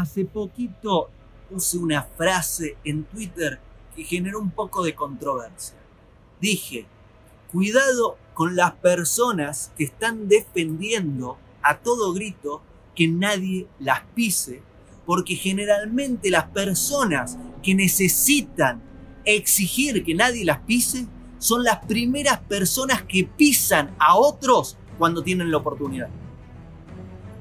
Hace poquito puse una frase en Twitter que generó un poco de controversia. Dije, cuidado con las personas que están defendiendo a todo grito que nadie las pise, porque generalmente las personas que necesitan exigir que nadie las pise son las primeras personas que pisan a otros cuando tienen la oportunidad.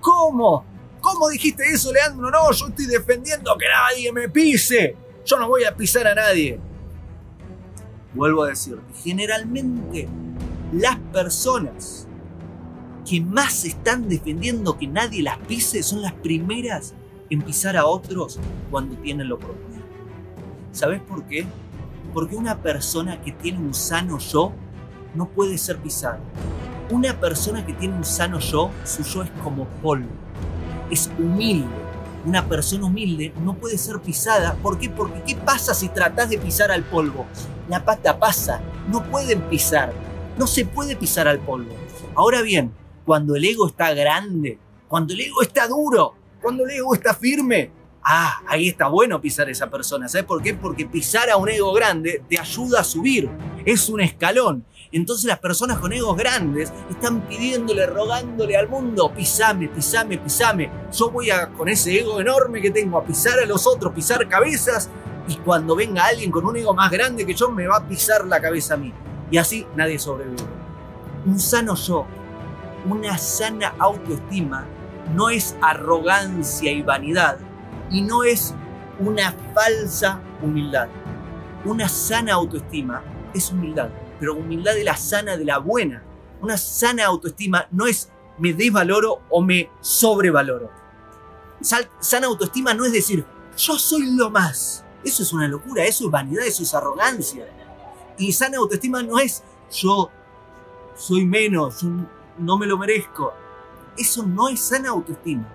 ¿Cómo? ¿Cómo dijiste eso, Leandro? No, yo estoy defendiendo que nadie me pise. Yo no voy a pisar a nadie. Vuelvo a decir, generalmente las personas que más están defendiendo que nadie las pise son las primeras en pisar a otros cuando tienen la oportunidad. ¿Sabes por qué? Porque una persona que tiene un sano yo no puede ser pisada. Una persona que tiene un sano yo, su yo es como polvo. Es humilde. Una persona humilde no puede ser pisada. ¿Por qué? Porque ¿qué pasa si tratas de pisar al polvo? La pata pasa. No pueden pisar. No se puede pisar al polvo. Ahora bien, cuando el ego está grande, cuando el ego está duro, cuando el ego está firme, ah, ahí está bueno pisar a esa persona. ¿Sabes por qué? Porque pisar a un ego grande te ayuda a subir. Es un escalón. Entonces las personas con egos grandes están pidiéndole, rogándole al mundo, pisame, pisame, pisame. Yo voy a, con ese ego enorme que tengo, a pisar a los otros, pisar cabezas. Y cuando venga alguien con un ego más grande que yo, me va a pisar la cabeza a mí. Y así nadie sobrevive. Un sano yo, una sana autoestima, no es arrogancia y vanidad, y no es una falsa humildad. Una sana autoestima es humildad pero humildad de la sana, de la buena. Una sana autoestima no es me desvaloro o me sobrevaloro. Sana autoestima no es decir yo soy lo más. Eso es una locura, eso es vanidad, eso es arrogancia. Y sana autoestima no es yo soy menos, no me lo merezco. Eso no es sana autoestima.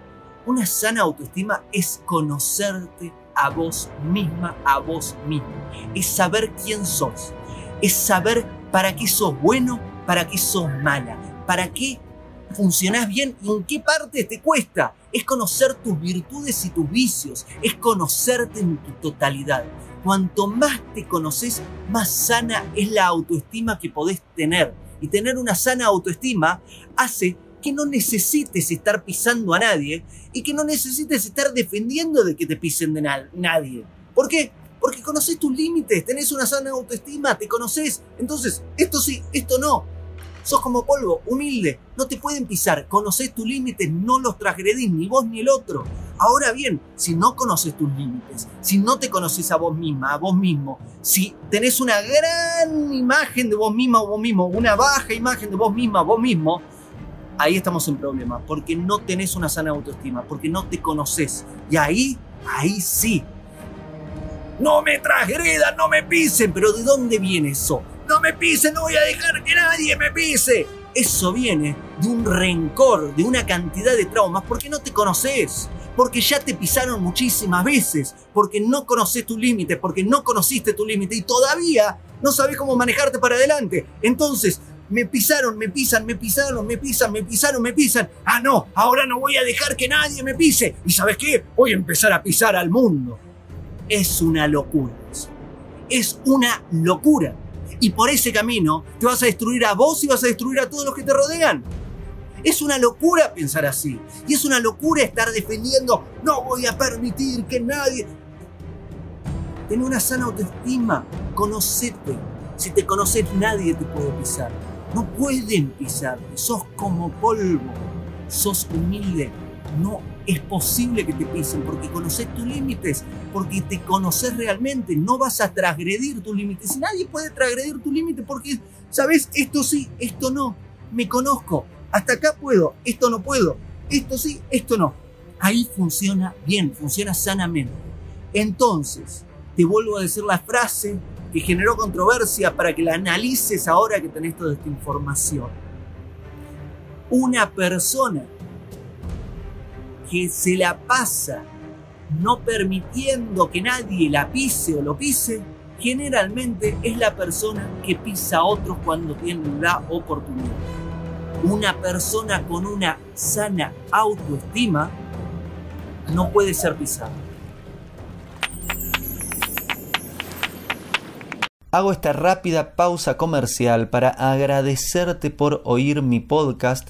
Una sana autoestima es conocerte a vos misma, a vos mismo. Es saber quién sos. Es saber para qué sos bueno, para qué sos mala, para qué funcionás bien y en qué parte te cuesta. Es conocer tus virtudes y tus vicios, es conocerte en tu totalidad. Cuanto más te conoces, más sana es la autoestima que podés tener. Y tener una sana autoestima hace que no necesites estar pisando a nadie y que no necesites estar defendiendo de que te pisen de nadie. ¿Por qué? Porque conoces tus límites, tenés una sana autoestima, te conoces. Entonces, esto sí, esto no. Sos como polvo, humilde, no te pueden pisar. Conoces tus límites, no los transgredís, ni vos ni el otro. Ahora bien, si no conoces tus límites, si no te conoces a vos misma, a vos mismo, si tenés una gran imagen de vos misma o vos mismo, una baja imagen de vos misma, vos mismo, ahí estamos en problema, porque no tenés una sana autoestima, porque no te conoces. Y ahí, ahí sí, no me transgredan, no me pisen. Pero ¿de dónde viene eso? No me pisen, no voy a dejar que nadie me pise. Eso viene de un rencor, de una cantidad de traumas, porque no te conoces, porque ya te pisaron muchísimas veces, porque no conoces tus límites, porque no conociste tu límite y todavía no sabes cómo manejarte para adelante. Entonces, me pisaron, me pisan, me pisaron, me pisan, me pisaron, me pisan. Ah, no, ahora no voy a dejar que nadie me pise. ¿Y sabes qué? Voy a empezar a pisar al mundo es una locura. Es una locura. Y por ese camino te vas a destruir a vos y vas a destruir a todos los que te rodean. Es una locura pensar así. Y es una locura estar defendiendo, no voy a permitir que nadie... Ten una sana autoestima, conocete. Si te conoces nadie te puede pisar. No pueden pisarte, sos como polvo, sos humilde, no es posible que te pisen porque conoces tus límites, porque te conoces realmente, no vas a transgredir tus límites. Y nadie puede transgredir tu límite porque, ¿sabes? Esto sí, esto no. Me conozco. Hasta acá puedo, esto no puedo. Esto sí, esto no. Ahí funciona bien, funciona sanamente. Entonces, te vuelvo a decir la frase que generó controversia para que la analices ahora que tenés toda esta información. Una persona que se la pasa no permitiendo que nadie la pise o lo pise, generalmente es la persona que pisa a otros cuando tiene la oportunidad. Una persona con una sana autoestima no puede ser pisado. Hago esta rápida pausa comercial para agradecerte por oír mi podcast